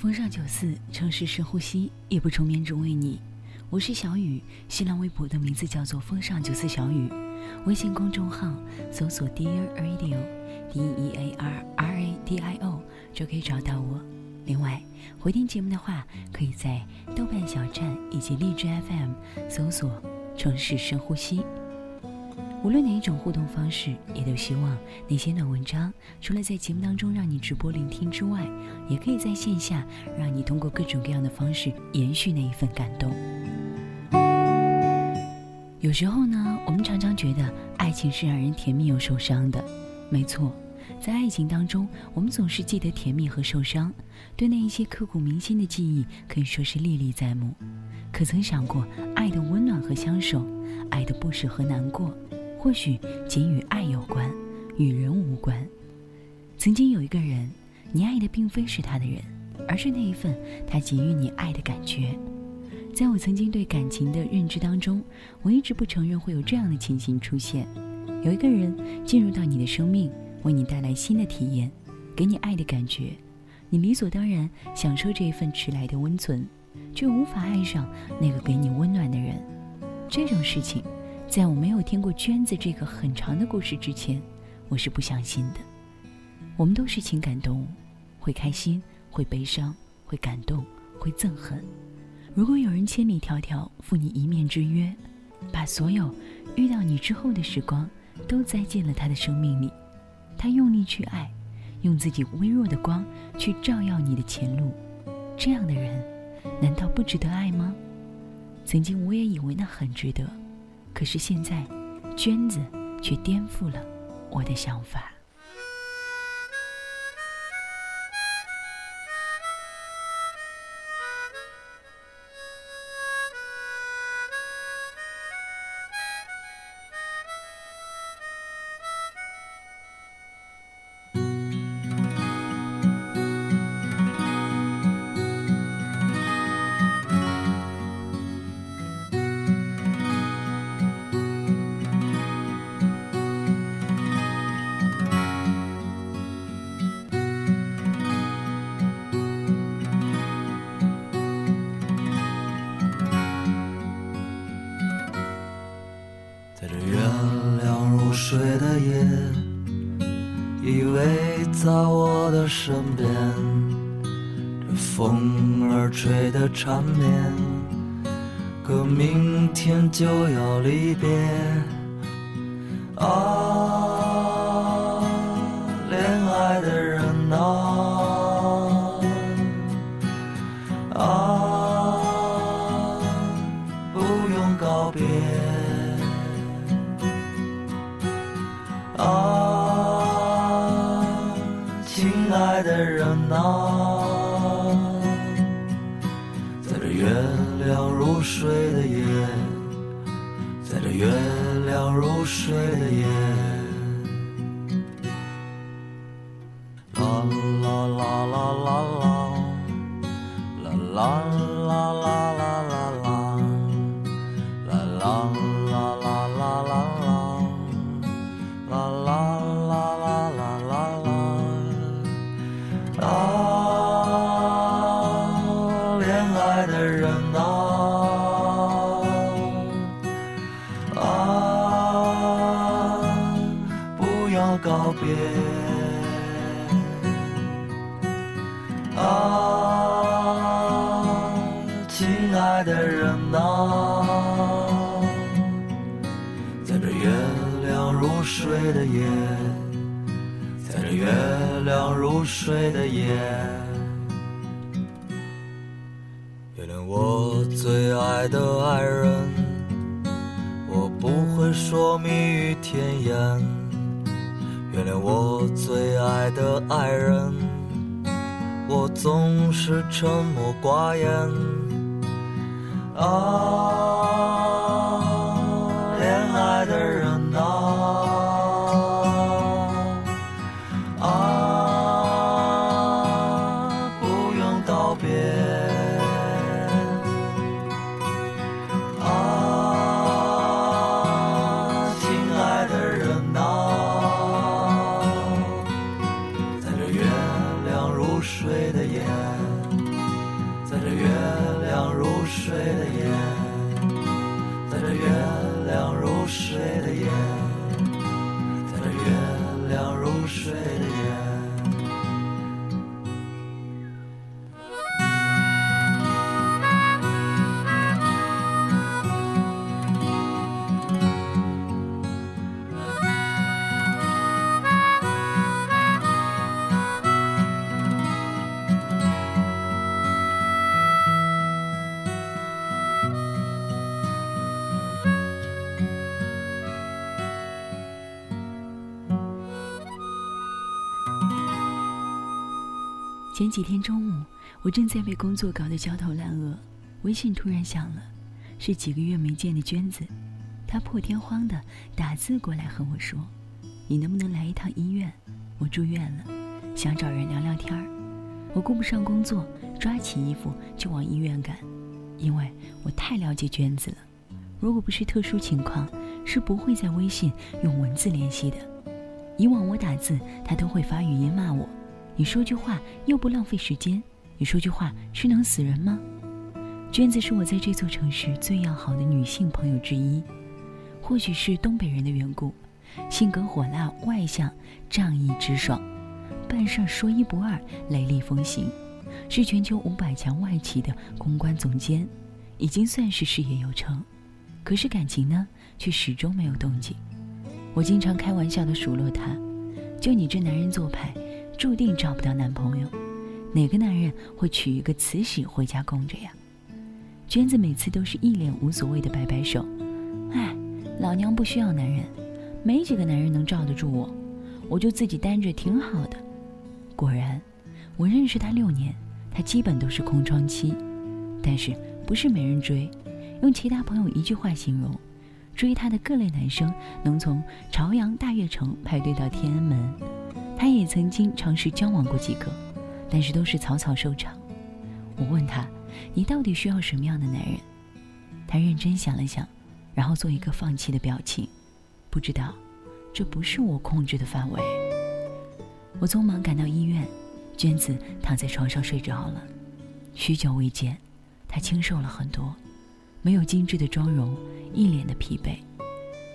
风尚九四，城市深呼吸，夜不成眠只为你。我是小雨，新浪微博的名字叫做风尚九四小雨，微信公众号搜索 Dear Radio，D E A R R A D I O 就可以找到我。另外，回听节目的话，可以在豆瓣小站以及荔枝 FM 搜索“城市深呼吸”。无论哪一种互动方式，也都希望那些暖文章，除了在节目当中让你直播聆听之外，也可以在线下让你通过各种各样的方式延续那一份感动。有时候呢，我们常常觉得爱情是让人甜蜜又受伤的，没错。在爱情当中，我们总是记得甜蜜和受伤，对那一些刻骨铭心的记忆可以说是历历在目。可曾想过，爱的温暖和相守，爱的不舍和难过，或许仅与爱有关，与人无关。曾经有一个人，你爱的并非是他的人，而是那一份他给予你爱的感觉。在我曾经对感情的认知当中，我一直不承认会有这样的情形出现：有一个人进入到你的生命。为你带来新的体验，给你爱的感觉，你理所当然享受这一份迟来的温存，却无法爱上那个给你温暖的人。这种事情，在我没有听过娟子这个很长的故事之前，我是不相信的。我们都是情感动物，会开心，会悲伤，会感动，会憎恨。如果有人千里迢迢赴你一面之约，把所有遇到你之后的时光都栽进了他的生命里。他用力去爱，用自己微弱的光去照耀你的前路，这样的人，难道不值得爱吗？曾经我也以为那很值得，可是现在，娟子却颠覆了我的想法。缠绵，可明天就要离别。啊，恋爱的人啊，啊，不用告别。啊，亲爱的人啊。睡的前几天中午，我正在被工作搞得焦头烂额，微信突然响了，是几个月没见的娟子，她破天荒的打字过来和我说：“你能不能来一趟医院？我住院了，想找人聊聊天儿。”我顾不上工作，抓起衣服就往医院赶，因为我太了解娟子了，如果不是特殊情况，是不会在微信用文字联系的。以往我打字，她都会发语音骂我。你说句话又不浪费时间，你说句话是能死人吗？娟子是我在这座城市最要好的女性朋友之一，或许是东北人的缘故，性格火辣、外向、仗义直爽，办事说一不二、雷厉风行，是全球五百强外企的公关总监，已经算是事业有成。可是感情呢，却始终没有动静。我经常开玩笑的数落他：“就你这男人做派。”注定找不到男朋友，哪个男人会娶一个慈禧回家供着呀？娟子每次都是一脸无所谓的摆摆手，哎，老娘不需要男人，没几个男人能罩得住我，我就自己单着挺好的。果然，我认识他六年，他基本都是空窗期，但是不是没人追？用其他朋友一句话形容，追他的各类男生能从朝阳大悦城排队到天安门。他也曾经尝试交往过几个，但是都是草草收场。我问他：“你到底需要什么样的男人？”他认真想了想，然后做一个放弃的表情。不知道，这不是我控制的范围。我匆忙赶到医院，娟子躺在床上睡着了。许久未见，她清瘦了很多，没有精致的妆容，一脸的疲惫。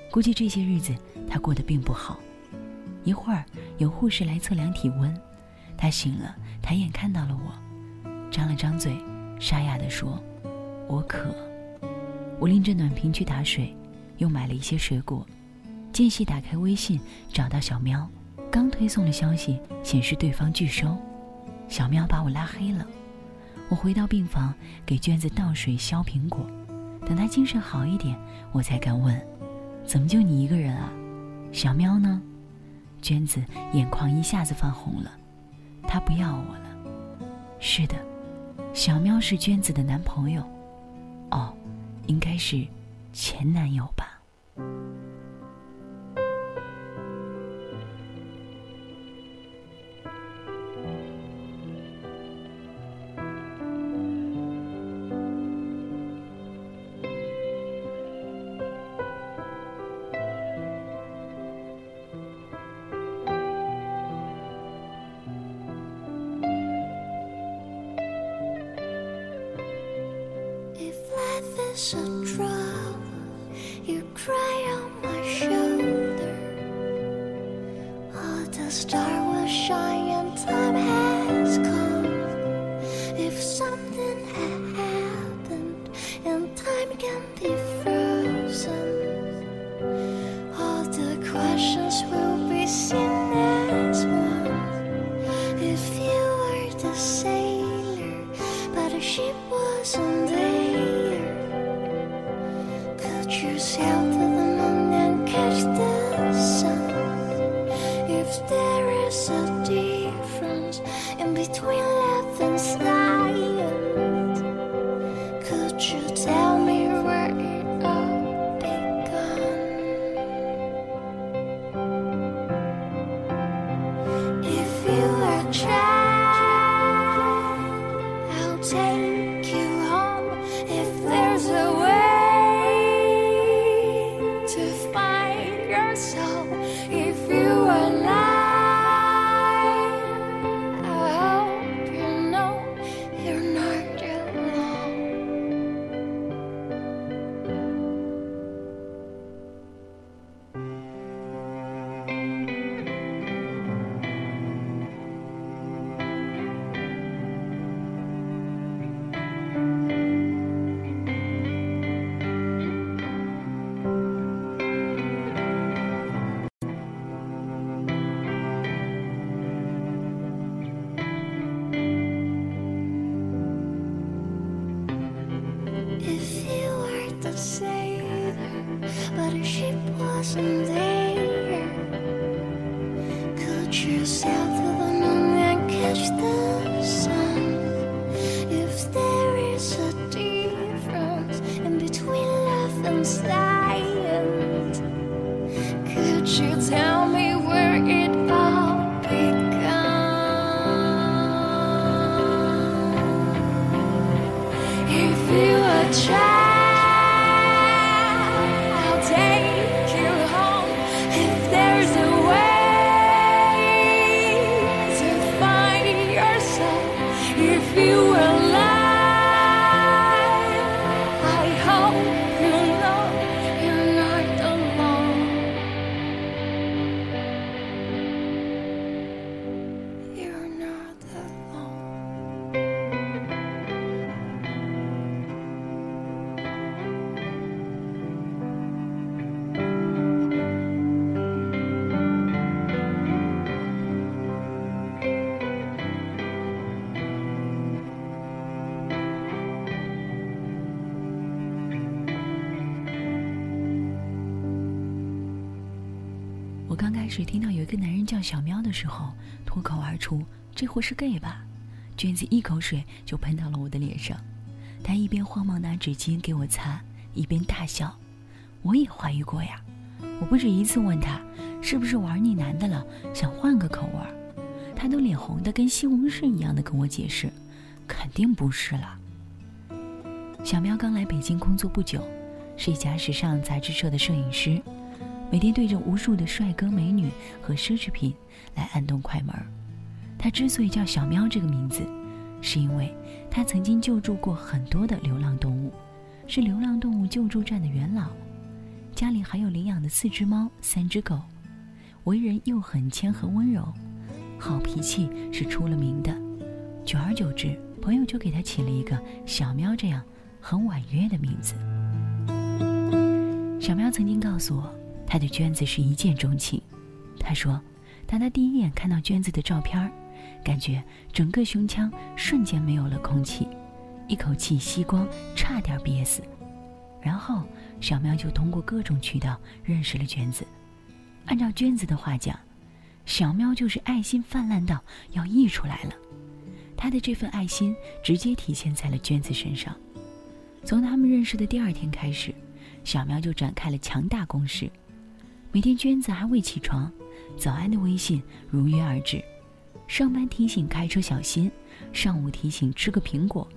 估计这些日子她过得并不好。一会儿有护士来测量体温，他醒了，抬眼看到了我，张了张嘴，沙哑地说：“我渴。”我拎着暖瓶去打水，又买了一些水果。间隙打开微信，找到小喵，刚推送的消息，显示对方拒收，小喵把我拉黑了。我回到病房，给娟子倒水削苹果，等她精神好一点，我才敢问：“怎么就你一个人啊？小喵呢？”娟子眼眶一下子泛红了，他不要我了。是的，小喵是娟子的男朋友，哦，应该是前男友吧。between 我叫小喵的时候，脱口而出：“这货是 gay 吧？”娟子一口水就喷到了我的脸上，他一边慌忙拿纸巾给我擦，一边大笑。我也怀疑过呀，我不止一次问他是不是玩腻男的了，想换个口味儿，他都脸红的跟西红柿一样的跟我解释，肯定不是了。小喵刚来北京工作不久，是一家时尚杂志社的摄影师。每天对着无数的帅哥美女和奢侈品来按动快门他之所以叫小喵这个名字，是因为他曾经救助过很多的流浪动物，是流浪动物救助站的元老，家里还有领养的四只猫、三只狗，为人又很谦和温柔，好脾气是出了名的。久而久之，朋友就给他起了一个小喵这样很婉约的名字。小喵曾经告诉我。他对娟子是一见钟情，他说，当他第一眼看到娟子的照片感觉整个胸腔瞬间没有了空气，一口气吸光，差点憋死。然后小喵就通过各种渠道认识了娟子。按照娟子的话讲，小喵就是爱心泛滥到要溢出来了。他的这份爱心直接体现在了娟子身上。从他们认识的第二天开始，小喵就展开了强大攻势。每天娟子还未起床，早安的微信如约而至。上班提醒开车小心，上午提醒吃个苹果，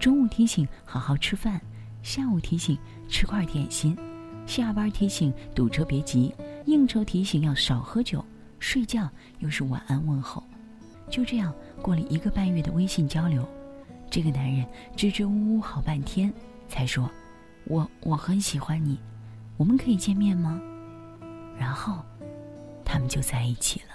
中午提醒好好吃饭，下午提醒吃块点心，下班提醒堵车别急，应酬提醒要少喝酒，睡觉又是晚安问候。就这样过了一个半月的微信交流，这个男人支支吾吾好半天，才说：“我我很喜欢你，我们可以见面吗？”然后，他们就在一起了。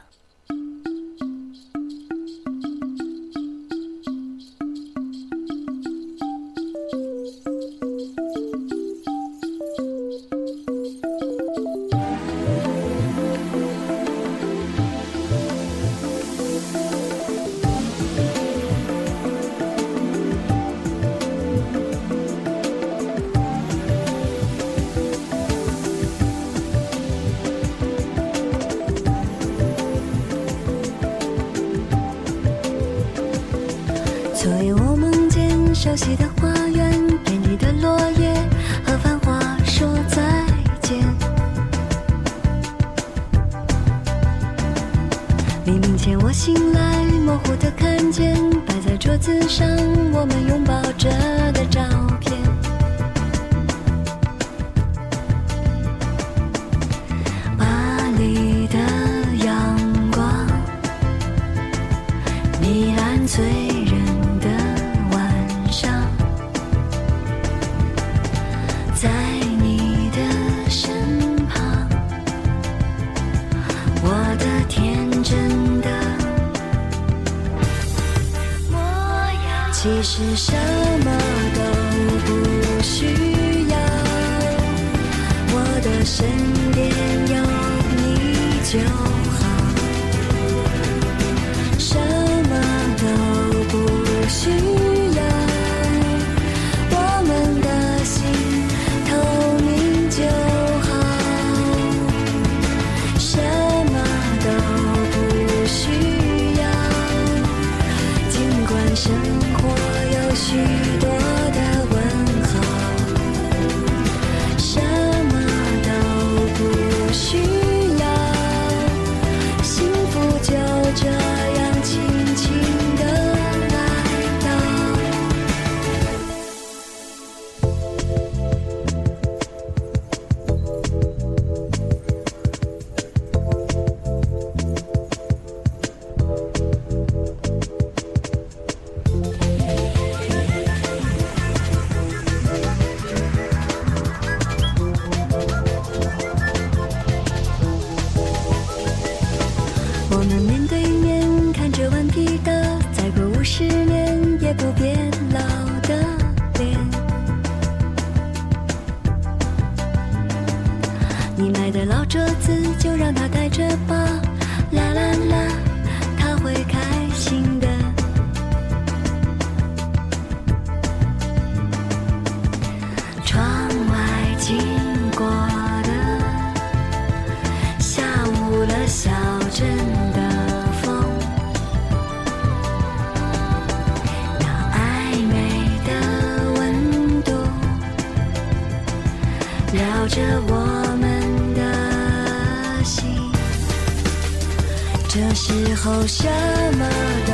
什么都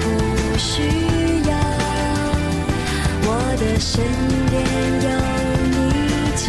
不需要。我的身边有你就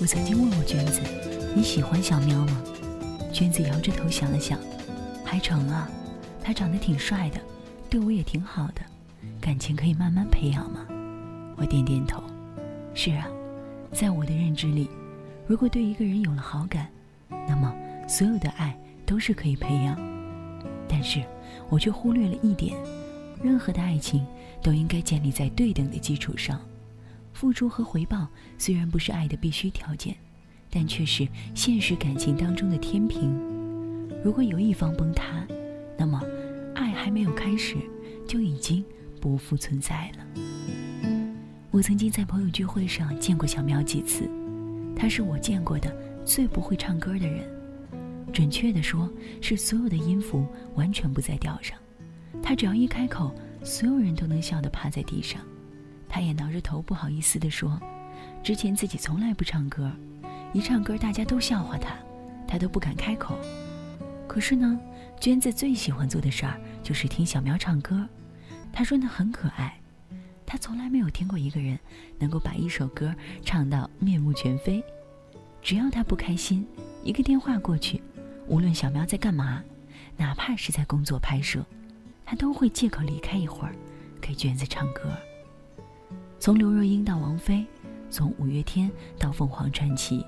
我曾经问过娟子：“你喜欢小喵吗？”娟子摇着头想了想，还成啊，他长得挺帅的，对我也挺好的，感情可以慢慢培养嘛。我点点头，是啊，在我的认知里，如果对一个人有了好感，那么所有的爱都是可以培养。但是我却忽略了一点，任何的爱情都应该建立在对等的基础上。付出和回报虽然不是爱的必须条件，但却是现实感情当中的天平。如果有一方崩塌，那么爱还没有开始，就已经不复存在了。我曾经在朋友聚会上见过小苗几次，他是我见过的最不会唱歌的人，准确的说是所有的音符完全不在调上。他只要一开口，所有人都能笑得趴在地上。他也挠着头不好意思地说，之前自己从来不唱歌，一唱歌大家都笑话他，他都不敢开口。可是呢，娟子最喜欢做的事儿就是听小苗唱歌，她说那很可爱。他从来没有听过一个人能够把一首歌唱到面目全非。只要他不开心，一个电话过去，无论小喵在干嘛，哪怕是在工作拍摄，他都会借口离开一会儿，给娟子唱歌。从刘若英到王菲，从五月天到凤凰传奇，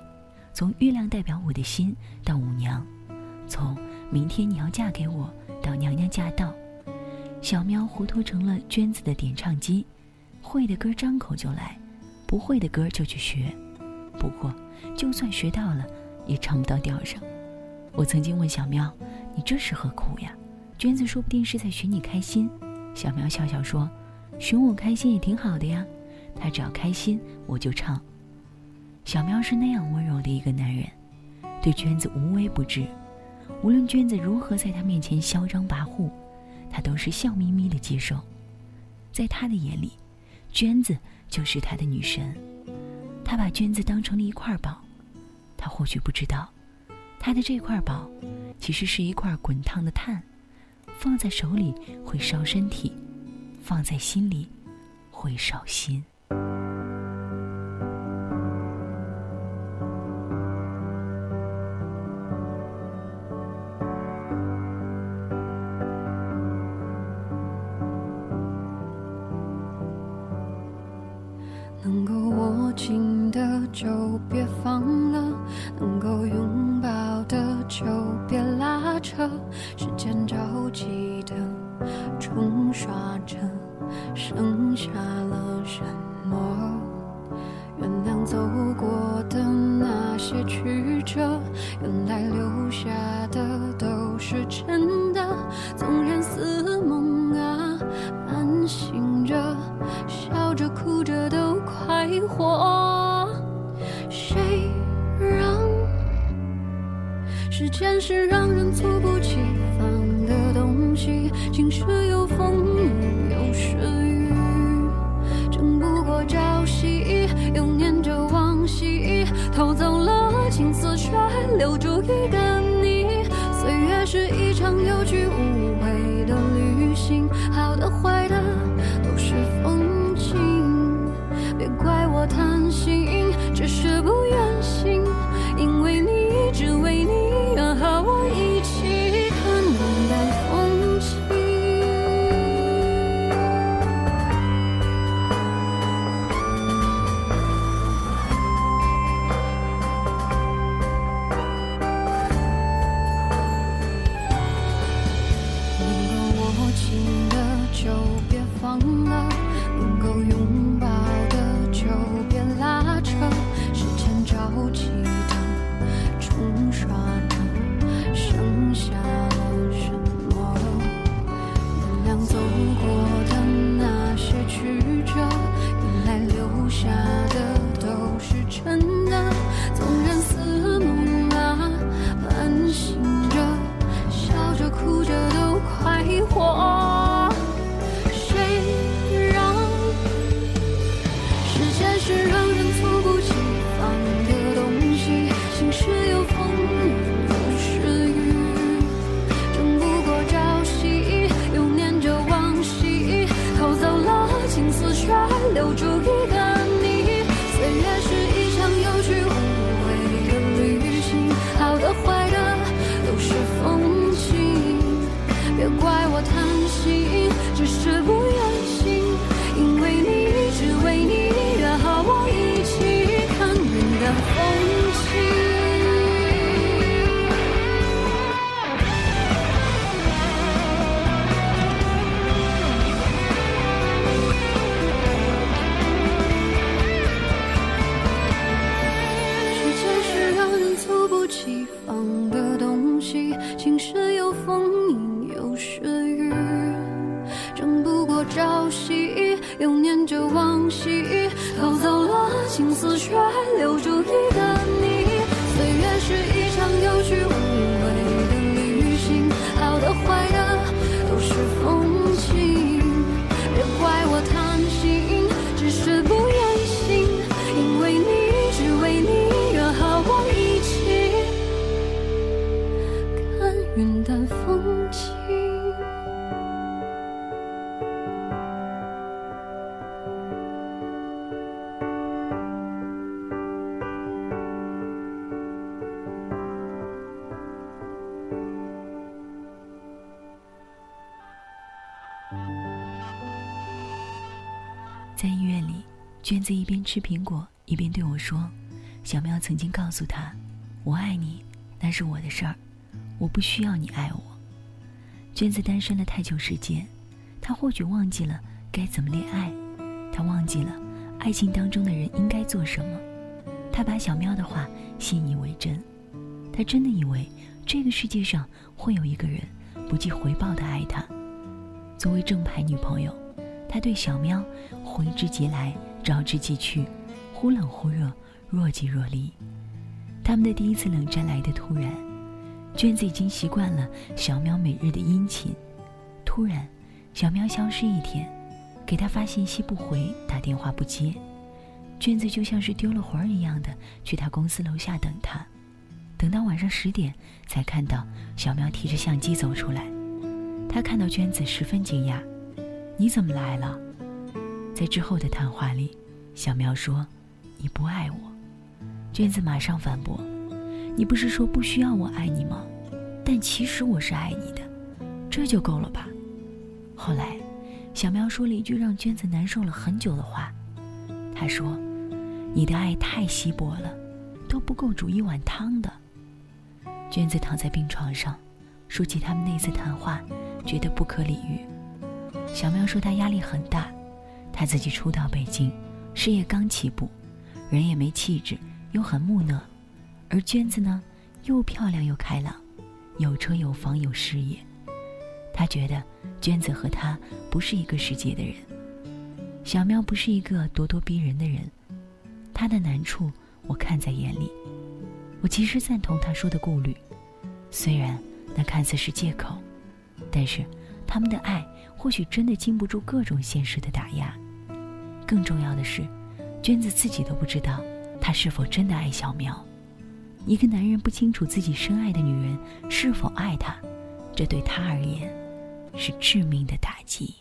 从月亮代表我的心到舞娘，从明天你要嫁给我到娘娘驾到，小喵糊涂成了娟子的点唱机，会的歌张口就来，不会的歌就去学。不过，就算学到了，也唱不到调上。我曾经问小喵：“你这是何苦呀？”娟子说不定是在寻你开心。小喵笑笑说：“寻我开心也挺好的呀。”他只要开心，我就唱。小喵是那样温柔的一个男人，对娟子无微不至。无论娟子如何在他面前嚣张跋扈，他都是笑眯眯的接受。在他的眼里，娟子就是他的女神。他把娟子当成了一块宝。他或许不知道，他的这块宝，其实是一块滚烫的炭，放在手里会烧身体，放在心里会烧心。青丝，却留住一苹果一边对我说：“小喵曾经告诉他，我爱你，那是我的事儿，我不需要你爱我。”娟子单身了太久时间，她或许忘记了该怎么恋爱，她忘记了爱情当中的人应该做什么。她把小喵的话信以为真，她真的以为这个世界上会有一个人不计回报的爱她。作为正牌女朋友，她对小喵挥之即来，招之即去，忽冷忽热，若即若离。他们的第一次冷战来得突然，娟子已经习惯了小喵每日的殷勤。突然，小喵消失一天，给他发信息不回，打电话不接。娟子就像是丢了魂儿一样的去他公司楼下等他，等到晚上十点才看到小喵提着相机走出来。他看到娟子十分惊讶：“你怎么来了？”在之后的谈话里，小喵说：“你不爱我。”娟子马上反驳：“你不是说不需要我爱你吗？但其实我是爱你的，这就够了吧？”后来，小喵说了一句让娟子难受了很久的话，他说：“你的爱太稀薄了，都不够煮一碗汤的。”娟子躺在病床上，说起他们那次谈话，觉得不可理喻。小喵说他压力很大，他自己初到北京，事业刚起步，人也没气质，又很木讷，而娟子呢，又漂亮又开朗，有车有房有事业。他觉得娟子和他不是一个世界的人。小喵不是一个咄咄逼人的人，他的难处我看在眼里。我其实赞同他说的顾虑，虽然那看似是借口，但是他们的爱或许真的经不住各种现实的打压。更重要的是，娟子自己都不知道他是否真的爱小苗。一个男人不清楚自己深爱的女人是否爱他，这对他而言是致命的打击。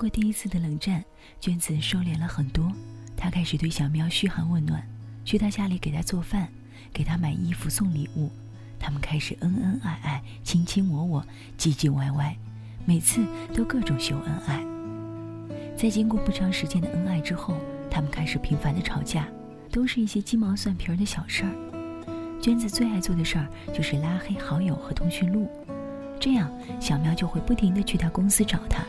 过第一次的冷战，娟子收敛了很多。她开始对小喵嘘寒问暖，去他家里给他做饭，给他买衣服送礼物。他们开始恩恩爱爱，卿卿我我，唧唧歪歪，每次都各种秀恩爱。在经过不长时间的恩爱之后，他们开始频繁的吵架，都是一些鸡毛蒜皮的小事儿。娟子最爱做的事儿就是拉黑好友和通讯录，这样小喵就会不停的去他公司找他，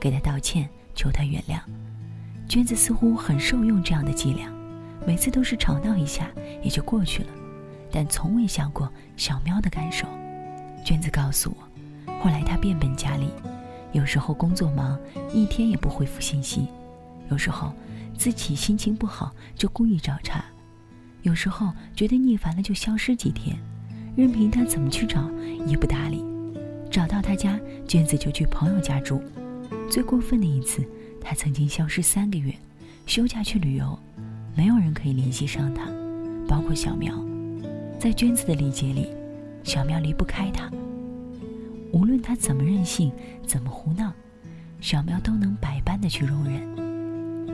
给他道歉，求他原谅。娟子似乎很受用这样的伎俩，每次都是吵闹一下也就过去了，但从未想过小喵的感受。娟子告诉我，后来他变本加厉，有时候工作忙，一天也不回复信息；有时候自己心情不好就故意找茬。有时候觉得腻烦了就消失几天，任凭他怎么去找也不搭理。找到他家，娟子就去朋友家住。最过分的一次，他曾经消失三个月，休假去旅游，没有人可以联系上他，包括小苗。在娟子的理解里，小苗离不开他。无论他怎么任性，怎么胡闹，小苗都能百般的去容忍。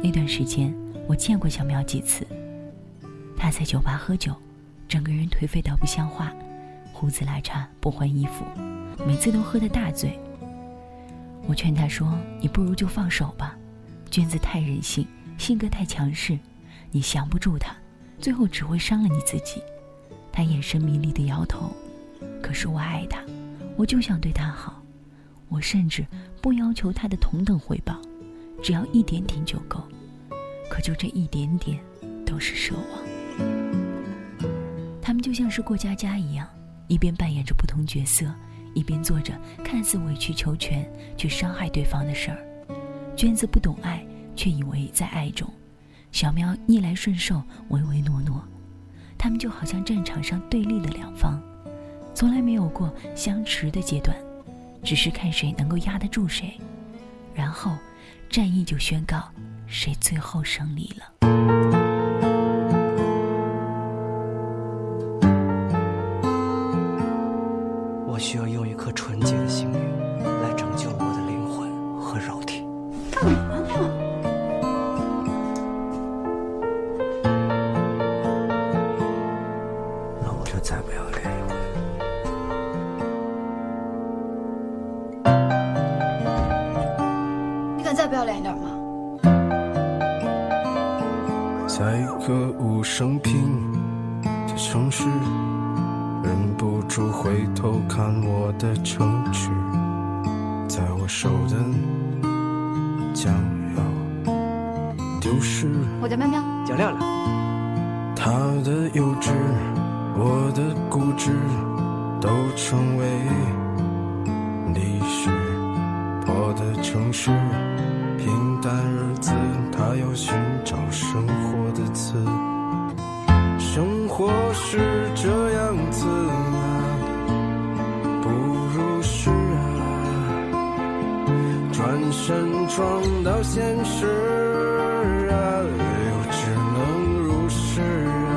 那段时间，我见过小苗几次。他在酒吧喝酒，整个人颓废到不像话，胡子拉碴，不换衣服，每次都喝得大醉。我劝他说：“你不如就放手吧，娟子太任性，性格太强势，你降不住他，最后只会伤了你自己。”他眼神迷离的摇头。可是我爱他，我就想对他好，我甚至不要求他的同等回报，只要一点点就够。可就这一点点，都是奢望。他们就像是过家家一样，一边扮演着不同角色，一边做着看似委曲求全却伤害对方的事儿。娟子不懂爱，却以为在爱中；小喵逆来顺受，唯唯诺诺。他们就好像战场上对立的两方，从来没有过相持的阶段，只是看谁能够压得住谁，然后战役就宣告谁最后胜利了。身撞到现实啊，又只能如是啊，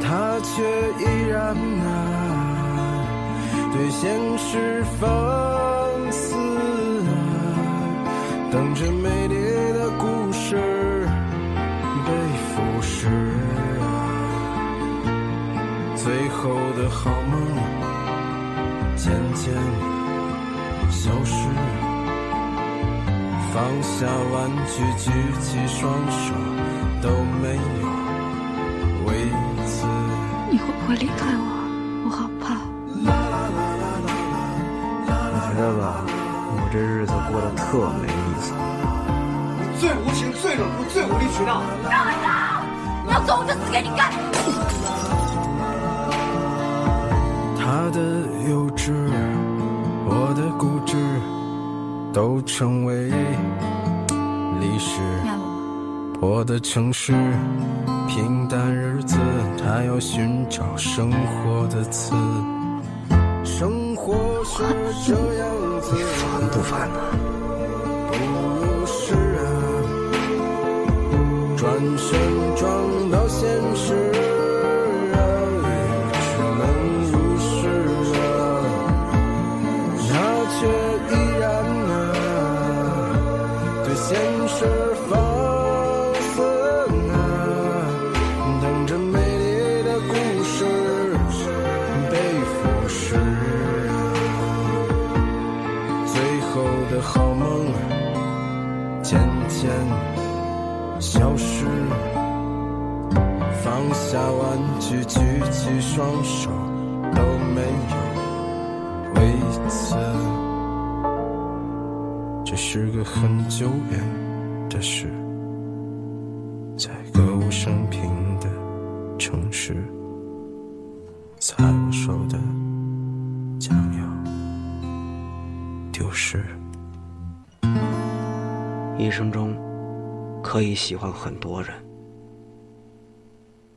他却依然啊，对现实放肆啊，等着美丽的故事被腐蚀啊。最后的好放下玩具，举起双手都没有为此。你会不会离开我？我好怕。你觉得吧，我这日子过得特没意思。最无情、最冷酷、最无理取闹。让开他！你要走，我就死给你看！他的幼稚，我的固执，都成为历史。我的城市，平淡日子，他要寻找生活的刺。生活是这样子，你烦不烦呢？不如是啊，转身现实放肆啊，等着美丽的故事被腐蚀。最后的好梦渐渐消失，放下玩具，举起双手。是个很久远的事，在歌舞升平的城市，在我手的将要丢失。一生中可以喜欢很多人，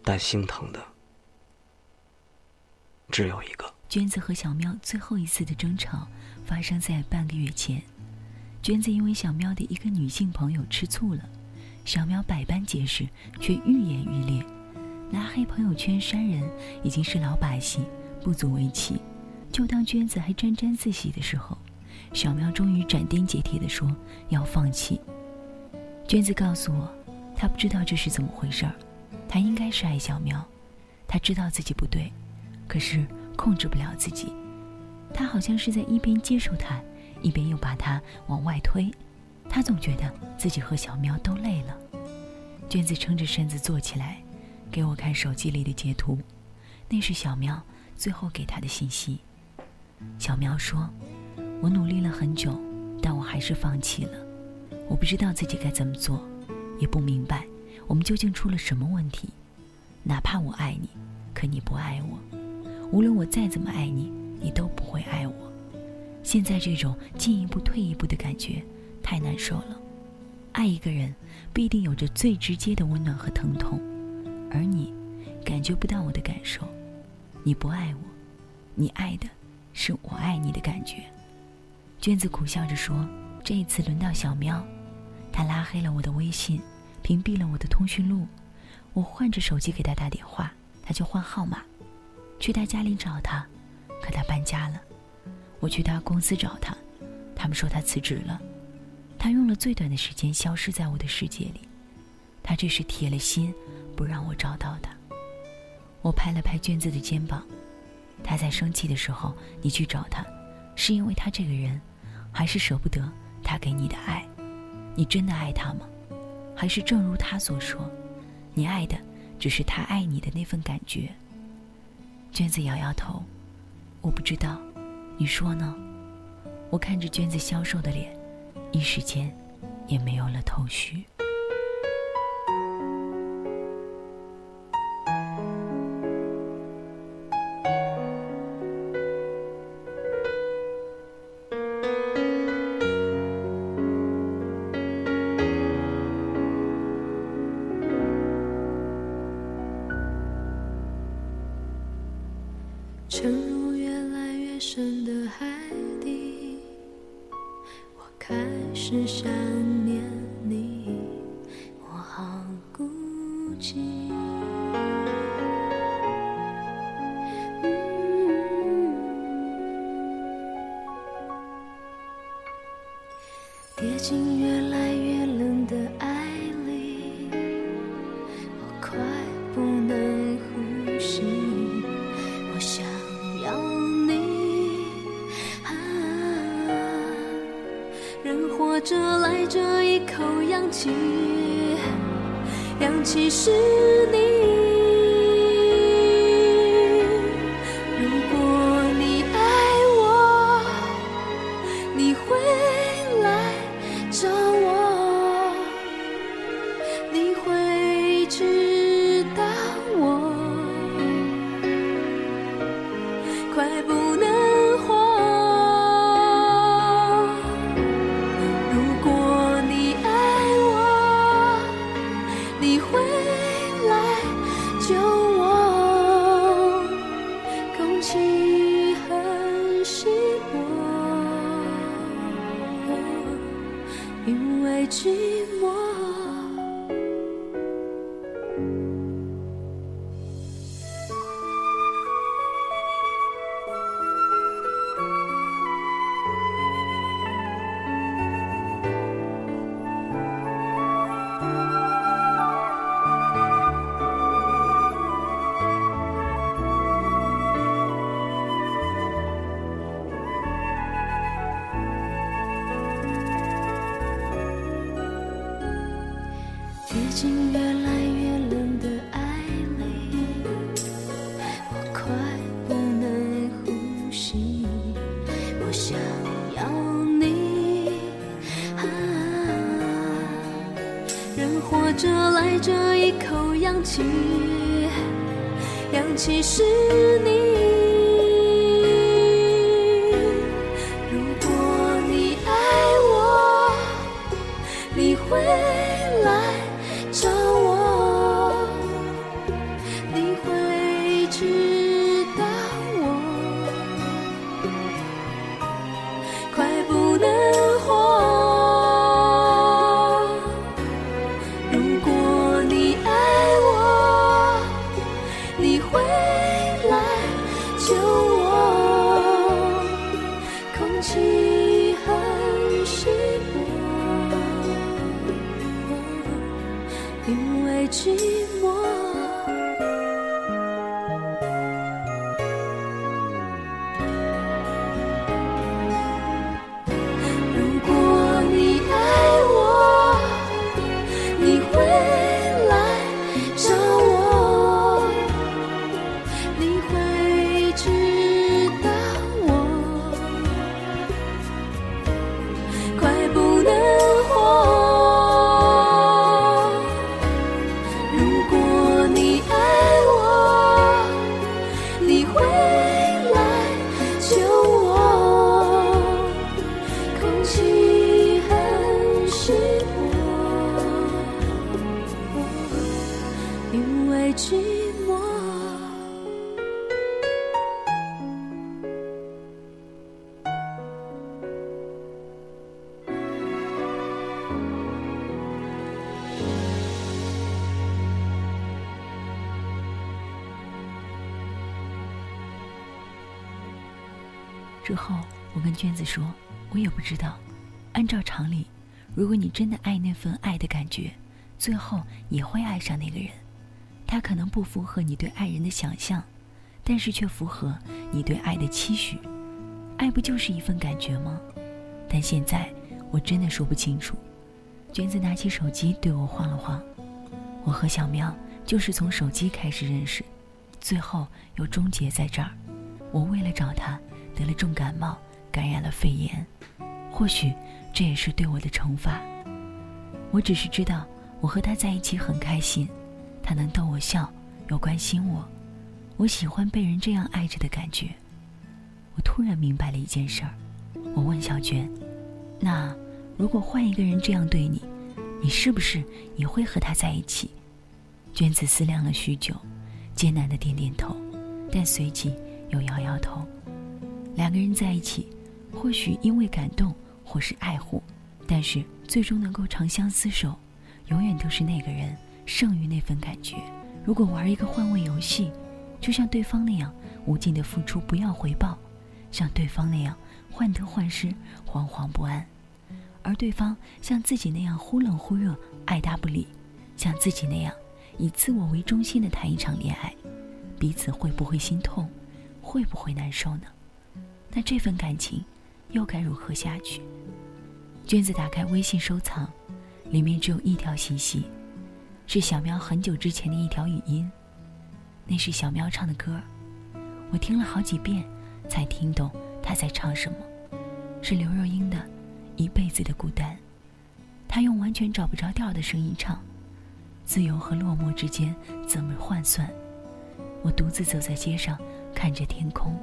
但心疼的只有一个。娟子和小喵最后一次的争吵发生在半个月前。娟子因为小喵的一个女性朋友吃醋了，小喵百般解释，却愈演愈烈。拉黑朋友圈删人已经是老把戏，不足为奇。就当娟子还沾沾自喜的时候，小喵终于斩钉截铁地说要放弃。娟子告诉我，她不知道这是怎么回事儿，她应该是爱小喵，她知道自己不对，可是控制不了自己。她好像是在一边接受他。一边又把他往外推，他总觉得自己和小喵都累了。娟子撑着身子坐起来，给我看手机里的截图，那是小喵最后给他的信息。小喵说：“我努力了很久，但我还是放弃了。我不知道自己该怎么做，也不明白我们究竟出了什么问题。哪怕我爱你，可你不爱我；无论我再怎么爱你，你都不会爱我。”现在这种进一步退一步的感觉太难受了。爱一个人必定有着最直接的温暖和疼痛，而你感觉不到我的感受。你不爱我，你爱的是我爱你的感觉。娟子苦笑着说：“这一次轮到小喵，他拉黑了我的微信，屏蔽了我的通讯录。我换着手机给他打电话，他就换号码，去他家里找他，可他搬家了。”我去他公司找他，他们说他辞职了。他用了最短的时间消失在我的世界里。他这是铁了心不让我找到他。我拍了拍娟子的肩膀。他在生气的时候，你去找他，是因为他这个人，还是舍不得他给你的爱？你真的爱他吗？还是正如他所说，你爱的只是他爱你的那份感觉？娟子摇摇头，我不知道。你说呢？我看着娟子消瘦的脸，一时间也没有了头绪。其实太寂寞。寂寞。真的爱那份爱的感觉，最后也会爱上那个人。他可能不符合你对爱人的想象，但是却符合你对爱的期许。爱不就是一份感觉吗？但现在我真的说不清楚。娟子拿起手机对我晃了晃。我和小喵就是从手机开始认识，最后又终结在这儿。我为了找他，得了重感冒，感染了肺炎。或许这也是对我的惩罚。我只是知道，我和他在一起很开心，他能逗我笑，又关心我。我喜欢被人这样爱着的感觉。我突然明白了一件事儿，我问小娟：“那如果换一个人这样对你，你是不是也会和他在一起？”娟子思量了许久，艰难的点点头，但随即又摇摇头。两个人在一起，或许因为感动或是爱护，但是最终能够长相厮守，永远都是那个人胜于那份感觉。如果玩一个换位游戏，就像对方那样无尽的付出不要回报，像对方那样患得患失惶惶不安，而对方像自己那样忽冷忽热爱答不理，像自己那样以自我为中心的谈一场恋爱，彼此会不会心痛，会不会难受呢？那这份感情又该如何下去？娟子打开微信收藏，里面只有一条信息，是小喵很久之前的一条语音。那是小喵唱的歌，我听了好几遍才听懂她在唱什么，是刘若英的《一辈子的孤单》。她用完全找不着调的声音唱：“自由和落寞之间怎么换算？我独自走在街上，看着天空。”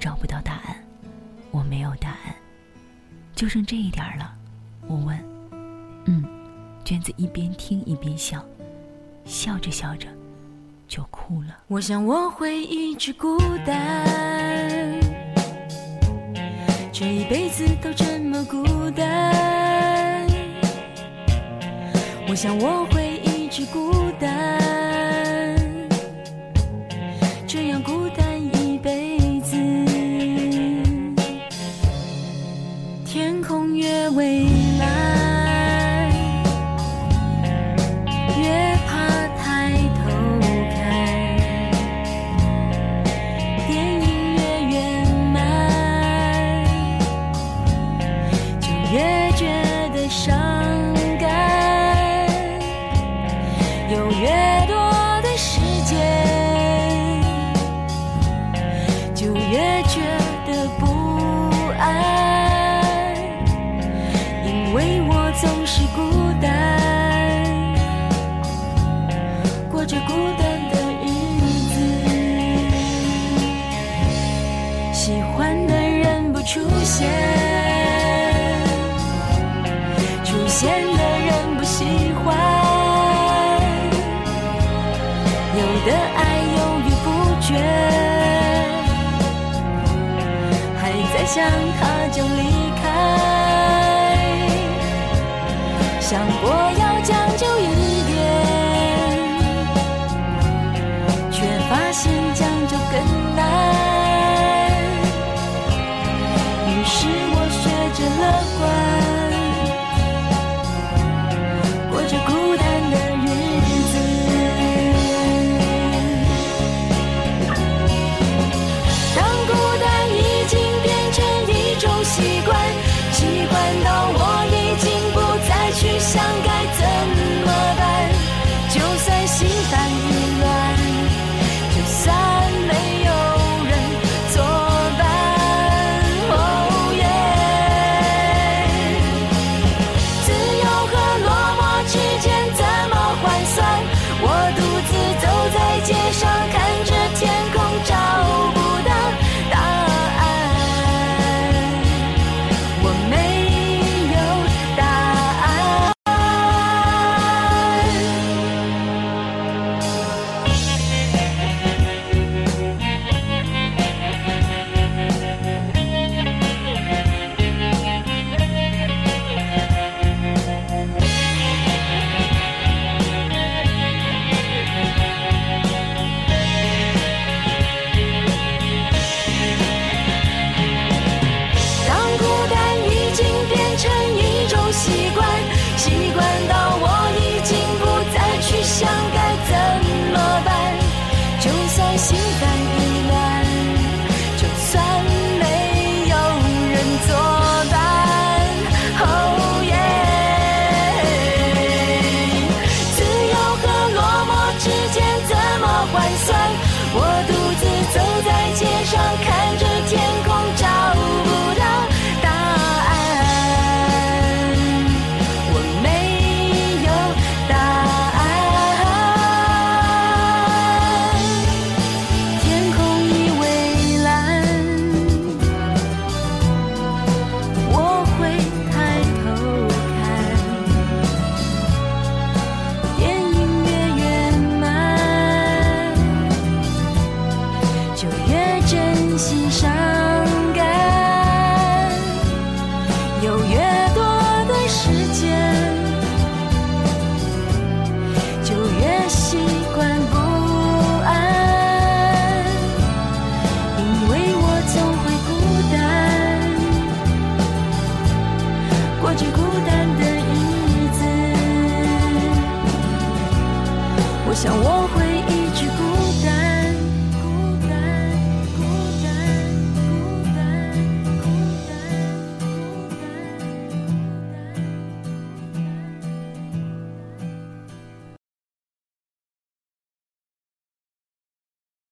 找不到答案，我没有答案，就剩这一点了。我问：“嗯。”娟子一边听一边笑，笑着笑着就哭了。我想我会一直孤单，这一辈子都这么孤单。我想我会想过